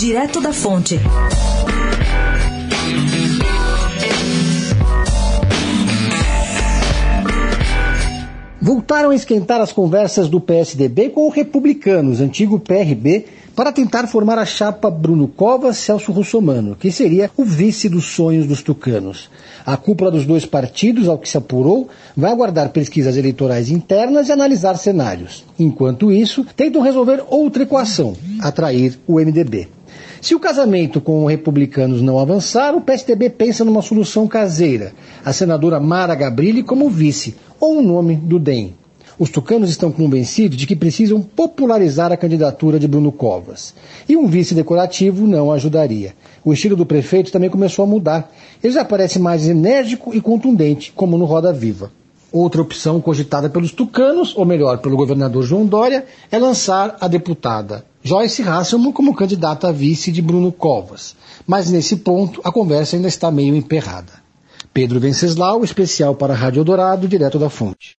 Direto da Fonte. Voltaram a esquentar as conversas do PSDB com o Republicanos, antigo PRB, para tentar formar a chapa Bruno Covas Celso Russomano, que seria o vice dos sonhos dos tucanos. A cúpula dos dois partidos, ao que se apurou, vai aguardar pesquisas eleitorais internas e analisar cenários. Enquanto isso, tentam resolver outra equação, atrair o MDB. Se o casamento com os republicanos não avançar, o PSDB pensa numa solução caseira, a senadora Mara Gabrilli como vice, ou o nome do DEM. Os tucanos estão convencidos de que precisam popularizar a candidatura de Bruno Covas. E um vice decorativo não ajudaria. O estilo do prefeito também começou a mudar. Ele já parece mais enérgico e contundente, como no Roda Viva. Outra opção cogitada pelos tucanos, ou melhor, pelo governador João Dória, é lançar a deputada Joyce Hasselman como candidata a vice de Bruno Covas. Mas nesse ponto a conversa ainda está meio emperrada. Pedro Venceslau, especial para a Rádio Dourado, direto da fonte.